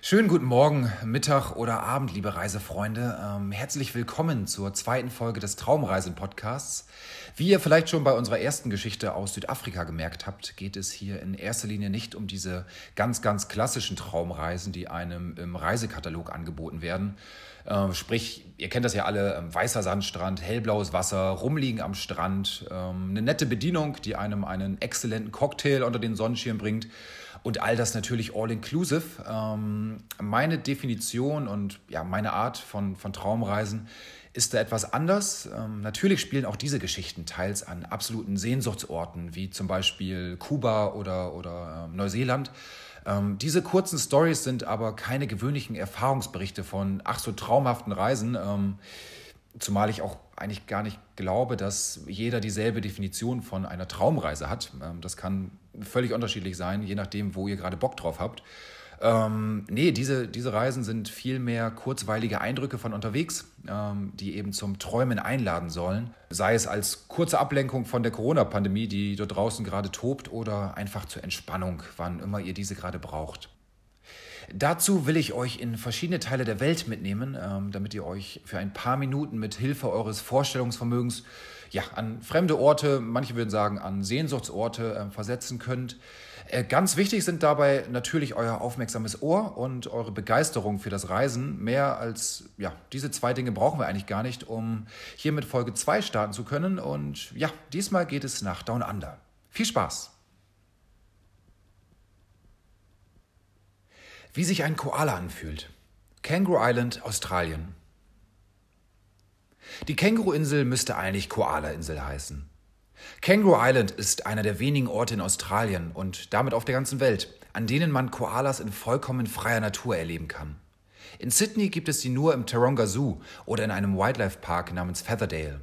Schönen guten Morgen, Mittag oder Abend, liebe Reisefreunde. Ähm, herzlich willkommen zur zweiten Folge des Traumreisen-Podcasts. Wie ihr vielleicht schon bei unserer ersten Geschichte aus Südafrika gemerkt habt, geht es hier in erster Linie nicht um diese ganz, ganz klassischen Traumreisen, die einem im Reisekatalog angeboten werden. Äh, sprich, ihr kennt das ja alle, äh, weißer Sandstrand, hellblaues Wasser, rumliegen am Strand, äh, eine nette Bedienung, die einem einen exzellenten Cocktail unter den Sonnenschirm bringt und all das natürlich all-inclusive. Ähm, meine Definition und ja, meine Art von, von Traumreisen ist da etwas anders. Ähm, natürlich spielen auch diese Geschichten teils an absoluten Sehnsuchtsorten, wie zum Beispiel Kuba oder, oder äh, Neuseeland. Ähm, diese kurzen Stories sind aber keine gewöhnlichen Erfahrungsberichte von ach so traumhaften Reisen. Ähm, zumal ich auch eigentlich gar nicht glaube, dass jeder dieselbe Definition von einer Traumreise hat. Ähm, das kann völlig unterschiedlich sein, je nachdem, wo ihr gerade Bock drauf habt. Ähm, nee, diese, diese Reisen sind vielmehr kurzweilige Eindrücke von unterwegs, ähm, die eben zum Träumen einladen sollen. Sei es als kurze Ablenkung von der Corona-Pandemie, die dort draußen gerade tobt, oder einfach zur Entspannung, wann immer ihr diese gerade braucht. Dazu will ich euch in verschiedene Teile der Welt mitnehmen, ähm, damit ihr euch für ein paar Minuten mit Hilfe eures Vorstellungsvermögens ja, an fremde Orte, manche würden sagen an Sehnsuchtsorte äh, versetzen könnt. Äh, ganz wichtig sind dabei natürlich euer aufmerksames Ohr und eure Begeisterung für das Reisen. Mehr als ja, diese zwei Dinge brauchen wir eigentlich gar nicht, um hier mit Folge 2 starten zu können. Und ja, diesmal geht es nach Down Under. Viel Spaß! Wie sich ein Koala anfühlt. Kangaroo Island, Australien. Die Känguru-Insel müsste eigentlich Koala-Insel heißen. Kangaroo Island ist einer der wenigen Orte in Australien und damit auf der ganzen Welt, an denen man Koalas in vollkommen freier Natur erleben kann. In Sydney gibt es sie nur im Taronga Zoo oder in einem Wildlife Park namens Featherdale.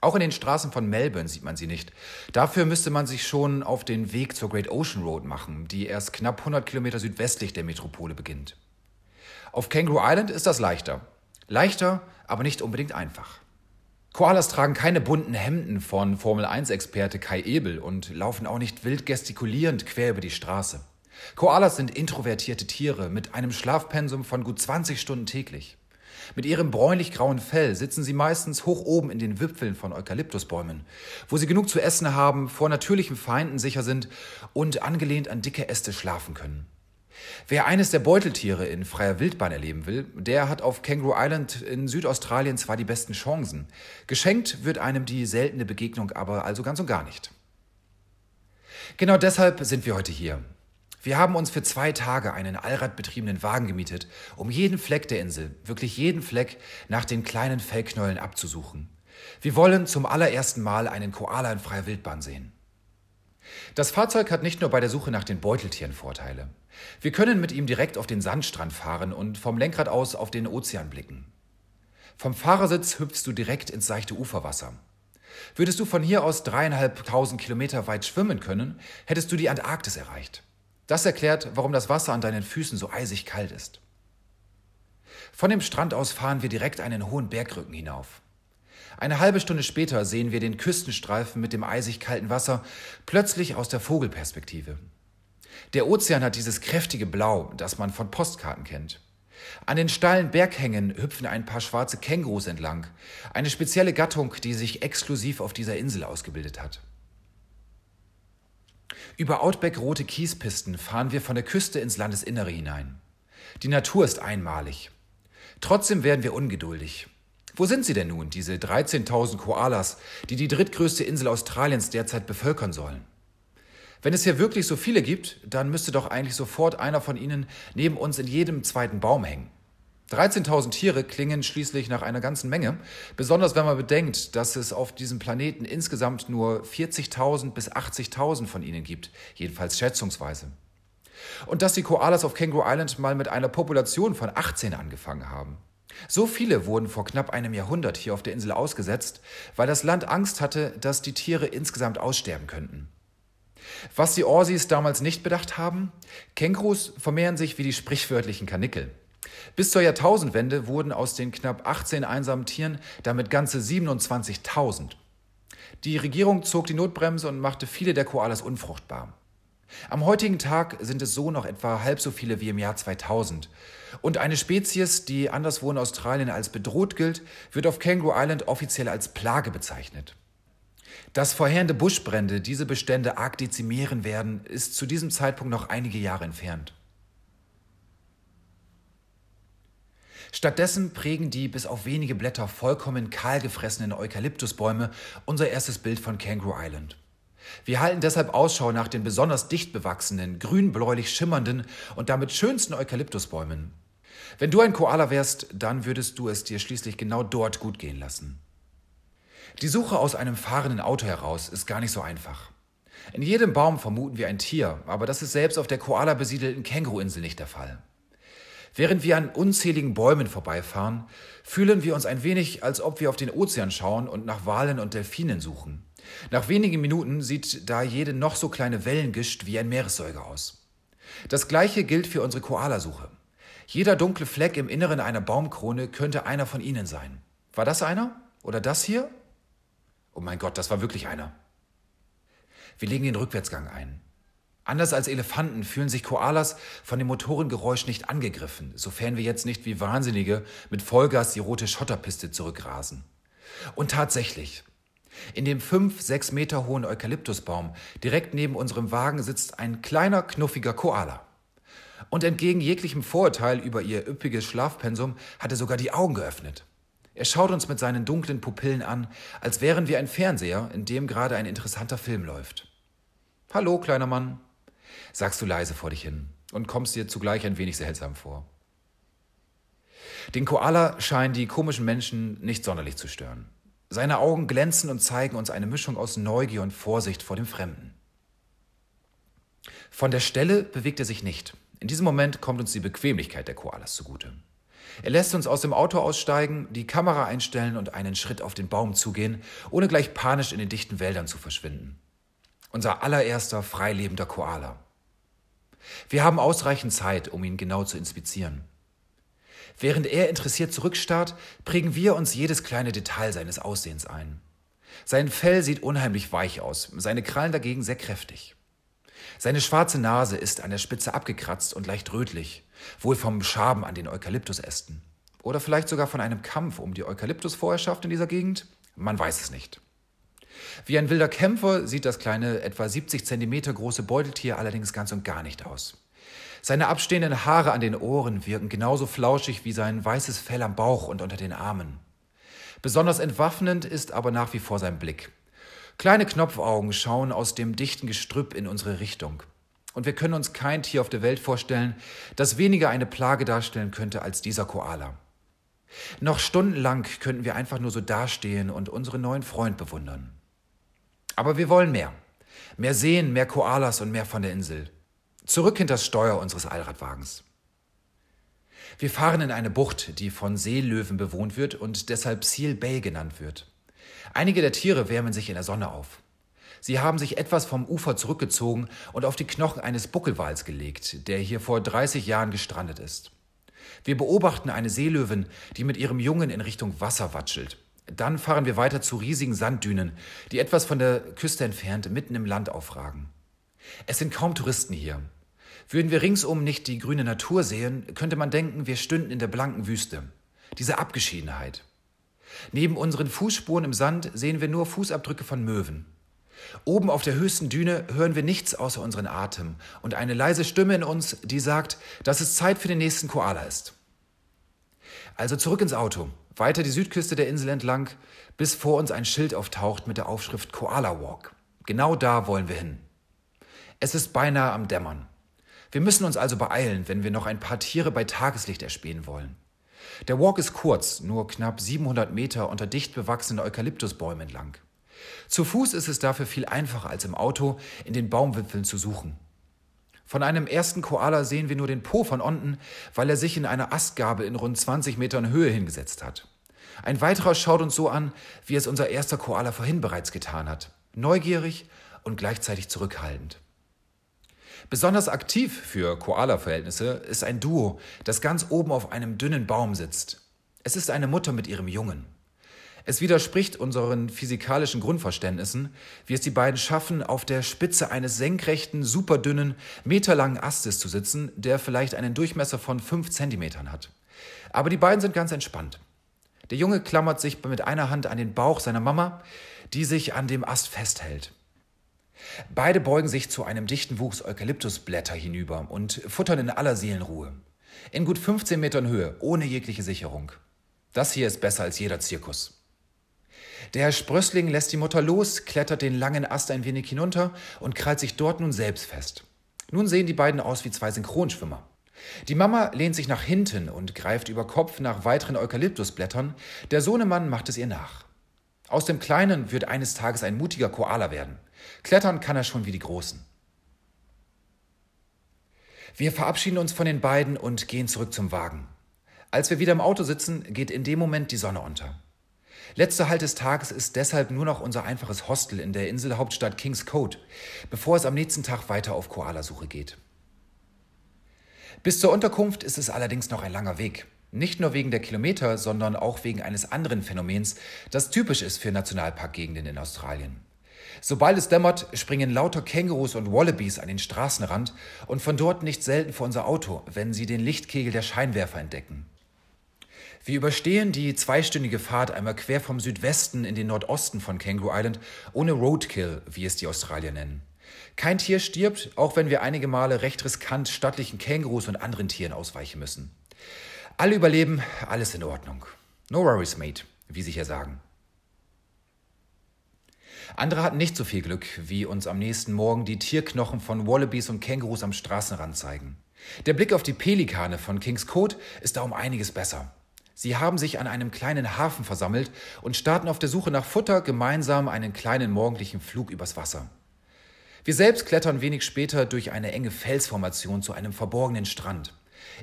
Auch in den Straßen von Melbourne sieht man sie nicht. Dafür müsste man sich schon auf den Weg zur Great Ocean Road machen, die erst knapp 100 Kilometer südwestlich der Metropole beginnt. Auf Kangaroo Island ist das leichter. Leichter, aber nicht unbedingt einfach. Koalas tragen keine bunten Hemden von Formel-1-Experte Kai Ebel und laufen auch nicht wild gestikulierend quer über die Straße. Koalas sind introvertierte Tiere mit einem Schlafpensum von gut 20 Stunden täglich. Mit ihrem bräunlich-grauen Fell sitzen sie meistens hoch oben in den Wipfeln von Eukalyptusbäumen, wo sie genug zu essen haben, vor natürlichen Feinden sicher sind und angelehnt an dicke Äste schlafen können. Wer eines der Beuteltiere in freier Wildbahn erleben will, der hat auf Kangaroo Island in Südaustralien zwar die besten Chancen. Geschenkt wird einem die seltene Begegnung aber also ganz und gar nicht. Genau deshalb sind wir heute hier. Wir haben uns für zwei Tage einen allradbetriebenen Wagen gemietet, um jeden Fleck der Insel, wirklich jeden Fleck, nach den kleinen Fellknollen abzusuchen. Wir wollen zum allerersten Mal einen Koala in freier Wildbahn sehen. Das Fahrzeug hat nicht nur bei der Suche nach den Beuteltieren Vorteile. Wir können mit ihm direkt auf den Sandstrand fahren und vom Lenkrad aus auf den Ozean blicken. Vom Fahrersitz hüpfst du direkt ins seichte Uferwasser. Würdest du von hier aus dreieinhalbtausend Kilometer weit schwimmen können, hättest du die Antarktis erreicht. Das erklärt, warum das Wasser an deinen Füßen so eisig kalt ist. Von dem Strand aus fahren wir direkt einen hohen Bergrücken hinauf. Eine halbe Stunde später sehen wir den Küstenstreifen mit dem eisig kalten Wasser plötzlich aus der Vogelperspektive. Der Ozean hat dieses kräftige Blau, das man von Postkarten kennt. An den steilen Berghängen hüpfen ein paar schwarze Kängurus entlang, eine spezielle Gattung, die sich exklusiv auf dieser Insel ausgebildet hat. Über Outback-rote Kiespisten fahren wir von der Küste ins Landesinnere hinein. Die Natur ist einmalig. Trotzdem werden wir ungeduldig. Wo sind sie denn nun, diese 13.000 Koalas, die die drittgrößte Insel Australiens derzeit bevölkern sollen? Wenn es hier wirklich so viele gibt, dann müsste doch eigentlich sofort einer von ihnen neben uns in jedem zweiten Baum hängen. 13.000 Tiere klingen schließlich nach einer ganzen Menge, besonders wenn man bedenkt, dass es auf diesem Planeten insgesamt nur 40.000 bis 80.000 von ihnen gibt, jedenfalls schätzungsweise. Und dass die Koalas auf Kangaroo Island mal mit einer Population von 18 angefangen haben. So viele wurden vor knapp einem Jahrhundert hier auf der Insel ausgesetzt, weil das Land Angst hatte, dass die Tiere insgesamt aussterben könnten. Was die Aussies damals nicht bedacht haben, Kängurus vermehren sich wie die sprichwörtlichen Kanickel. Bis zur Jahrtausendwende wurden aus den knapp 18 einsamen Tieren damit ganze 27.000. Die Regierung zog die Notbremse und machte viele der Koalas unfruchtbar. Am heutigen Tag sind es so noch etwa halb so viele wie im Jahr 2000. Und eine Spezies, die anderswo in Australien als bedroht gilt, wird auf Kangaroo Island offiziell als Plage bezeichnet. Dass vorherende Buschbrände diese Bestände arg dezimieren werden, ist zu diesem Zeitpunkt noch einige Jahre entfernt. Stattdessen prägen die bis auf wenige Blätter vollkommen kahl gefressenen Eukalyptusbäume unser erstes Bild von Kangaroo Island. Wir halten deshalb Ausschau nach den besonders dicht bewachsenen, grünbläulich schimmernden und damit schönsten Eukalyptusbäumen. Wenn du ein Koala wärst, dann würdest du es dir schließlich genau dort gut gehen lassen. Die Suche aus einem fahrenden Auto heraus ist gar nicht so einfach. In jedem Baum vermuten wir ein Tier, aber das ist selbst auf der Koala besiedelten Känguru-Insel nicht der Fall. Während wir an unzähligen Bäumen vorbeifahren, fühlen wir uns ein wenig, als ob wir auf den Ozean schauen und nach Walen und Delfinen suchen. Nach wenigen Minuten sieht da jede noch so kleine Wellengischt wie ein Meeressäuger aus. Das gleiche gilt für unsere Koalasuche. Jeder dunkle Fleck im Inneren einer Baumkrone könnte einer von ihnen sein. War das einer? Oder das hier? Oh mein Gott, das war wirklich einer. Wir legen den Rückwärtsgang ein. Anders als Elefanten fühlen sich Koalas von dem Motorengeräusch nicht angegriffen, sofern wir jetzt nicht wie Wahnsinnige mit Vollgas die rote Schotterpiste zurückrasen. Und tatsächlich, in dem fünf, sechs Meter hohen Eukalyptusbaum direkt neben unserem Wagen sitzt ein kleiner, knuffiger Koala. Und entgegen jeglichem Vorurteil über ihr üppiges Schlafpensum hat er sogar die Augen geöffnet. Er schaut uns mit seinen dunklen Pupillen an, als wären wir ein Fernseher, in dem gerade ein interessanter Film läuft. Hallo, kleiner Mann, sagst du leise vor dich hin und kommst dir zugleich ein wenig seltsam vor. Den Koala scheinen die komischen Menschen nicht sonderlich zu stören. Seine Augen glänzen und zeigen uns eine Mischung aus Neugier und Vorsicht vor dem Fremden. Von der Stelle bewegt er sich nicht. In diesem Moment kommt uns die Bequemlichkeit der Koalas zugute. Er lässt uns aus dem Auto aussteigen, die Kamera einstellen und einen Schritt auf den Baum zugehen, ohne gleich panisch in den dichten Wäldern zu verschwinden. Unser allererster freilebender Koala. Wir haben ausreichend Zeit, um ihn genau zu inspizieren. Während er interessiert zurückstarrt, prägen wir uns jedes kleine Detail seines Aussehens ein. Sein Fell sieht unheimlich weich aus, seine Krallen dagegen sehr kräftig. Seine schwarze Nase ist an der Spitze abgekratzt und leicht rötlich, wohl vom Schaben an den Eukalyptusästen. Oder vielleicht sogar von einem Kampf um die Eukalyptusvorherrschaft in dieser Gegend? Man weiß es nicht. Wie ein wilder Kämpfer sieht das kleine, etwa 70 Zentimeter große Beuteltier allerdings ganz und gar nicht aus. Seine abstehenden Haare an den Ohren wirken genauso flauschig wie sein weißes Fell am Bauch und unter den Armen. Besonders entwaffnend ist aber nach wie vor sein Blick. Kleine Knopfaugen schauen aus dem dichten Gestrüpp in unsere Richtung. Und wir können uns kein Tier auf der Welt vorstellen, das weniger eine Plage darstellen könnte als dieser Koala. Noch stundenlang könnten wir einfach nur so dastehen und unseren neuen Freund bewundern. Aber wir wollen mehr. Mehr sehen, mehr Koalas und mehr von der Insel. Zurück hinter das Steuer unseres Allradwagens. Wir fahren in eine Bucht, die von Seelöwen bewohnt wird und deshalb Seal Bay genannt wird. Einige der Tiere wärmen sich in der Sonne auf. Sie haben sich etwas vom Ufer zurückgezogen und auf die Knochen eines Buckelwals gelegt, der hier vor 30 Jahren gestrandet ist. Wir beobachten eine Seelöwin, die mit ihrem Jungen in Richtung Wasser watschelt. Dann fahren wir weiter zu riesigen Sanddünen, die etwas von der Küste entfernt mitten im Land aufragen. Es sind kaum Touristen hier. Würden wir ringsum nicht die grüne Natur sehen, könnte man denken, wir stünden in der blanken Wüste. Diese Abgeschiedenheit. Neben unseren Fußspuren im Sand sehen wir nur Fußabdrücke von Möwen. Oben auf der höchsten Düne hören wir nichts außer unseren Atem und eine leise Stimme in uns, die sagt, dass es Zeit für den nächsten Koala ist. Also zurück ins Auto, weiter die Südküste der Insel entlang, bis vor uns ein Schild auftaucht mit der Aufschrift Koala Walk. Genau da wollen wir hin. Es ist beinahe am Dämmern. Wir müssen uns also beeilen, wenn wir noch ein paar Tiere bei Tageslicht erspähen wollen. Der Walk ist kurz, nur knapp 700 Meter unter dicht bewachsenen Eukalyptusbäumen entlang. Zu Fuß ist es dafür viel einfacher als im Auto, in den Baumwipfeln zu suchen. Von einem ersten Koala sehen wir nur den Po von unten, weil er sich in einer Astgabel in rund 20 Metern Höhe hingesetzt hat. Ein weiterer schaut uns so an, wie es unser erster Koala vorhin bereits getan hat. Neugierig und gleichzeitig zurückhaltend. Besonders aktiv für Koala-Verhältnisse ist ein Duo, das ganz oben auf einem dünnen Baum sitzt. Es ist eine Mutter mit ihrem Jungen. Es widerspricht unseren physikalischen Grundverständnissen, wie es die beiden schaffen, auf der Spitze eines senkrechten, superdünnen, meterlangen Astes zu sitzen, der vielleicht einen Durchmesser von fünf Zentimetern hat. Aber die beiden sind ganz entspannt. Der Junge klammert sich mit einer Hand an den Bauch seiner Mama, die sich an dem Ast festhält. Beide beugen sich zu einem dichten Wuchs Eukalyptusblätter hinüber und futtern in aller Seelenruhe. In gut 15 Metern Höhe, ohne jegliche Sicherung. Das hier ist besser als jeder Zirkus. Der Sprössling lässt die Mutter los, klettert den langen Ast ein wenig hinunter und krallt sich dort nun selbst fest. Nun sehen die beiden aus wie zwei Synchronschwimmer. Die Mama lehnt sich nach hinten und greift über Kopf nach weiteren Eukalyptusblättern. Der Sohnemann macht es ihr nach. Aus dem Kleinen wird eines Tages ein mutiger Koala werden. Klettern kann er schon wie die Großen. Wir verabschieden uns von den beiden und gehen zurück zum Wagen. Als wir wieder im Auto sitzen, geht in dem Moment die Sonne unter. Letzter Halt des Tages ist deshalb nur noch unser einfaches Hostel in der Inselhauptstadt Kings Code, bevor es am nächsten Tag weiter auf Koalasuche geht. Bis zur Unterkunft ist es allerdings noch ein langer Weg. Nicht nur wegen der Kilometer, sondern auch wegen eines anderen Phänomens, das typisch ist für Nationalparkgegenden in Australien. Sobald es dämmert, springen lauter Kängurus und Wallabies an den Straßenrand und von dort nicht selten vor unser Auto, wenn sie den Lichtkegel der Scheinwerfer entdecken. Wir überstehen die zweistündige Fahrt einmal quer vom Südwesten in den Nordosten von Kangaroo Island ohne Roadkill, wie es die Australier nennen. Kein Tier stirbt, auch wenn wir einige Male recht riskant stattlichen Kängurus und anderen Tieren ausweichen müssen. Alle überleben, alles in Ordnung. No worries, mate, wie sie hier sagen. Andere hatten nicht so viel Glück, wie uns am nächsten Morgen die Tierknochen von Wallabies und Kängurus am Straßenrand zeigen. Der Blick auf die Pelikane von Kings Code ist da um einiges besser. Sie haben sich an einem kleinen Hafen versammelt und starten auf der Suche nach Futter gemeinsam einen kleinen morgendlichen Flug übers Wasser. Wir selbst klettern wenig später durch eine enge Felsformation zu einem verborgenen Strand.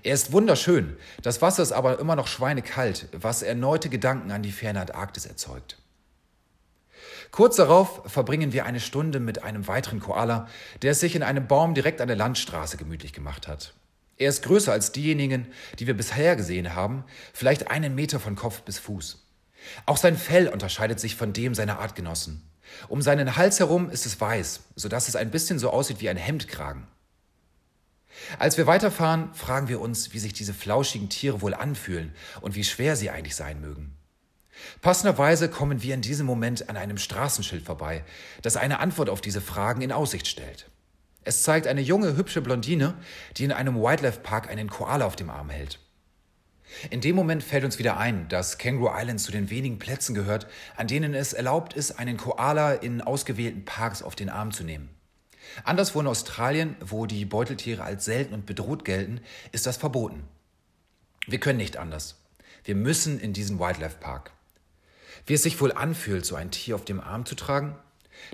Er ist wunderschön, das Wasser ist aber immer noch schweinekalt, was erneute Gedanken an die ferne Antarktis erzeugt. Kurz darauf verbringen wir eine Stunde mit einem weiteren Koala, der es sich in einem Baum direkt an der Landstraße gemütlich gemacht hat. Er ist größer als diejenigen, die wir bisher gesehen haben, vielleicht einen Meter von Kopf bis Fuß. Auch sein Fell unterscheidet sich von dem seiner Artgenossen. Um seinen Hals herum ist es weiß, sodass es ein bisschen so aussieht wie ein Hemdkragen. Als wir weiterfahren, fragen wir uns, wie sich diese flauschigen Tiere wohl anfühlen und wie schwer sie eigentlich sein mögen. Passenderweise kommen wir in diesem Moment an einem Straßenschild vorbei, das eine Antwort auf diese Fragen in Aussicht stellt. Es zeigt eine junge, hübsche Blondine, die in einem Wildlife Park einen Koala auf dem Arm hält. In dem Moment fällt uns wieder ein, dass Kangaroo Island zu den wenigen Plätzen gehört, an denen es erlaubt ist, einen Koala in ausgewählten Parks auf den Arm zu nehmen. Anderswo in Australien, wo die Beuteltiere als selten und bedroht gelten, ist das verboten. Wir können nicht anders. Wir müssen in diesen Wildlife Park. Wie es sich wohl anfühlt, so ein Tier auf dem Arm zu tragen?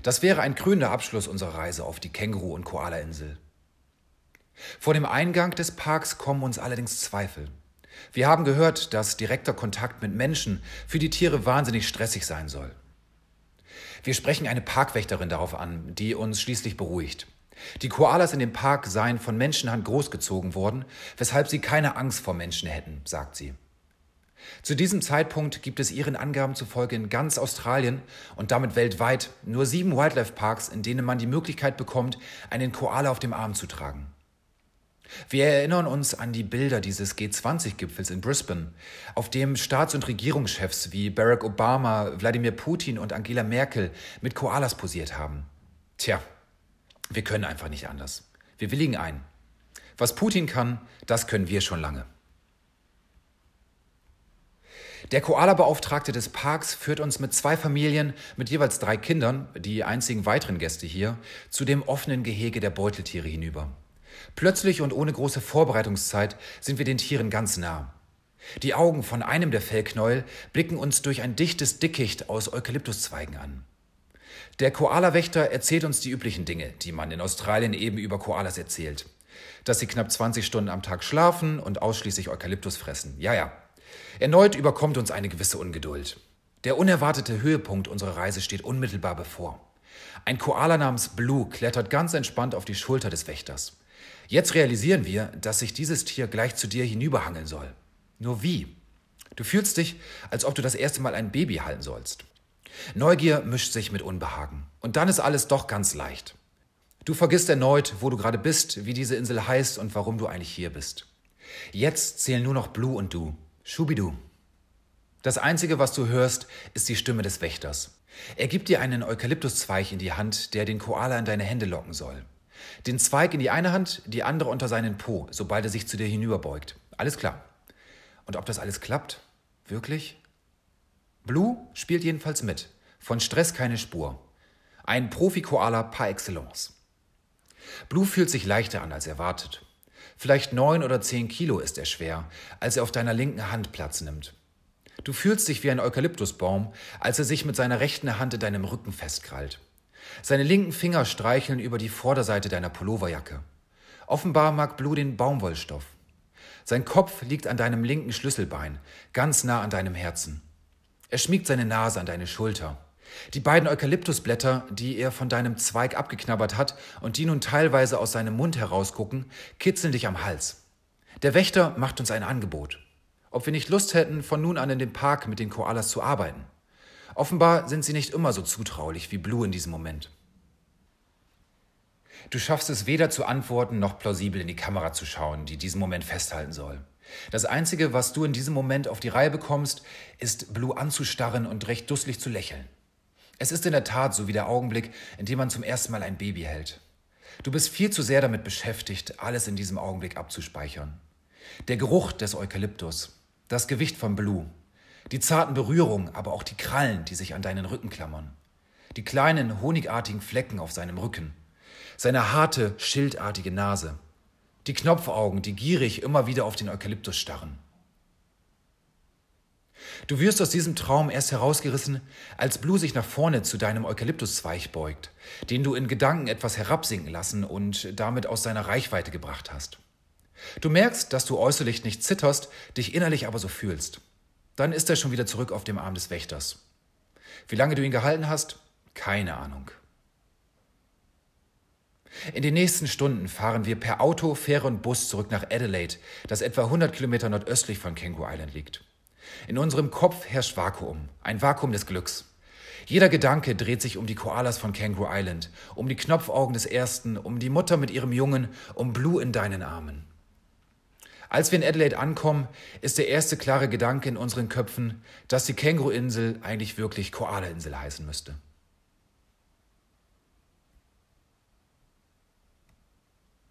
Das wäre ein krönender Abschluss unserer Reise auf die Känguru- und Koala-Insel. Vor dem Eingang des Parks kommen uns allerdings Zweifel. Wir haben gehört, dass direkter Kontakt mit Menschen für die Tiere wahnsinnig stressig sein soll. Wir sprechen eine Parkwächterin darauf an, die uns schließlich beruhigt. Die Koalas in dem Park seien von Menschenhand großgezogen worden, weshalb sie keine Angst vor Menschen hätten, sagt sie. Zu diesem Zeitpunkt gibt es ihren Angaben zufolge in ganz Australien und damit weltweit nur sieben Wildlife Parks, in denen man die Möglichkeit bekommt, einen Koala auf dem Arm zu tragen. Wir erinnern uns an die Bilder dieses G20-Gipfels in Brisbane, auf dem Staats- und Regierungschefs wie Barack Obama, Wladimir Putin und Angela Merkel mit Koalas posiert haben. Tja, wir können einfach nicht anders. Wir willigen ein. Was Putin kann, das können wir schon lange. Der Koala-Beauftragte des Parks führt uns mit zwei Familien mit jeweils drei Kindern, die einzigen weiteren Gäste hier, zu dem offenen Gehege der Beuteltiere hinüber. Plötzlich und ohne große Vorbereitungszeit sind wir den Tieren ganz nah. Die Augen von einem der Fellknäuel blicken uns durch ein dichtes Dickicht aus Eukalyptuszweigen an. Der Koala-Wächter erzählt uns die üblichen Dinge, die man in Australien eben über Koalas erzählt. Dass sie knapp 20 Stunden am Tag schlafen und ausschließlich Eukalyptus fressen. Ja, ja. Erneut überkommt uns eine gewisse Ungeduld. Der unerwartete Höhepunkt unserer Reise steht unmittelbar bevor. Ein Koala namens Blue klettert ganz entspannt auf die Schulter des Wächters. Jetzt realisieren wir, dass sich dieses Tier gleich zu dir hinüberhangeln soll. Nur wie? Du fühlst dich, als ob du das erste Mal ein Baby halten sollst. Neugier mischt sich mit Unbehagen. Und dann ist alles doch ganz leicht. Du vergisst erneut, wo du gerade bist, wie diese Insel heißt und warum du eigentlich hier bist. Jetzt zählen nur noch Blue und du. Schubidu. Das Einzige, was du hörst, ist die Stimme des Wächters. Er gibt dir einen Eukalyptuszweig in die Hand, der den Koala in deine Hände locken soll. Den Zweig in die eine Hand, die andere unter seinen Po, sobald er sich zu dir hinüberbeugt. Alles klar. Und ob das alles klappt? Wirklich? Blue spielt jedenfalls mit. Von Stress keine Spur. Ein Profi-Koala par excellence. Blue fühlt sich leichter an als erwartet. Vielleicht neun oder zehn Kilo ist er schwer, als er auf deiner linken Hand Platz nimmt. Du fühlst dich wie ein Eukalyptusbaum, als er sich mit seiner rechten Hand in deinem Rücken festkrallt. Seine linken Finger streicheln über die Vorderseite deiner Pulloverjacke. Offenbar mag Blue den Baumwollstoff. Sein Kopf liegt an deinem linken Schlüsselbein, ganz nah an deinem Herzen. Er schmiegt seine Nase an deine Schulter. Die beiden Eukalyptusblätter, die er von deinem Zweig abgeknabbert hat und die nun teilweise aus seinem Mund herausgucken, kitzeln dich am Hals. Der Wächter macht uns ein Angebot. Ob wir nicht Lust hätten, von nun an in dem Park mit den Koalas zu arbeiten. Offenbar sind sie nicht immer so zutraulich wie Blue in diesem Moment. Du schaffst es weder zu antworten noch plausibel in die Kamera zu schauen, die diesen Moment festhalten soll. Das Einzige, was du in diesem Moment auf die Reihe bekommst, ist Blue anzustarren und recht dusselig zu lächeln. Es ist in der Tat so wie der Augenblick, in dem man zum ersten Mal ein Baby hält. Du bist viel zu sehr damit beschäftigt, alles in diesem Augenblick abzuspeichern. Der Geruch des Eukalyptus, das Gewicht von Blue, die zarten Berührungen, aber auch die Krallen, die sich an deinen Rücken klammern, die kleinen honigartigen Flecken auf seinem Rücken, seine harte, schildartige Nase, die Knopfaugen, die gierig immer wieder auf den Eukalyptus starren. Du wirst aus diesem Traum erst herausgerissen, als Blue sich nach vorne zu deinem Eukalyptuszweig beugt, den du in Gedanken etwas herabsinken lassen und damit aus seiner Reichweite gebracht hast. Du merkst, dass du äußerlich nicht zitterst, dich innerlich aber so fühlst. Dann ist er schon wieder zurück auf dem Arm des Wächters. Wie lange du ihn gehalten hast? Keine Ahnung. In den nächsten Stunden fahren wir per Auto, Fähre und Bus zurück nach Adelaide, das etwa 100 Kilometer nordöstlich von Kangaroo Island liegt. In unserem Kopf herrscht Vakuum, ein Vakuum des Glücks. Jeder Gedanke dreht sich um die Koalas von Kangaroo Island, um die Knopfaugen des Ersten, um die Mutter mit ihrem Jungen, um Blue in deinen Armen. Als wir in Adelaide ankommen, ist der erste klare Gedanke in unseren Köpfen, dass die Känguru-Insel eigentlich wirklich Koala-Insel heißen müsste.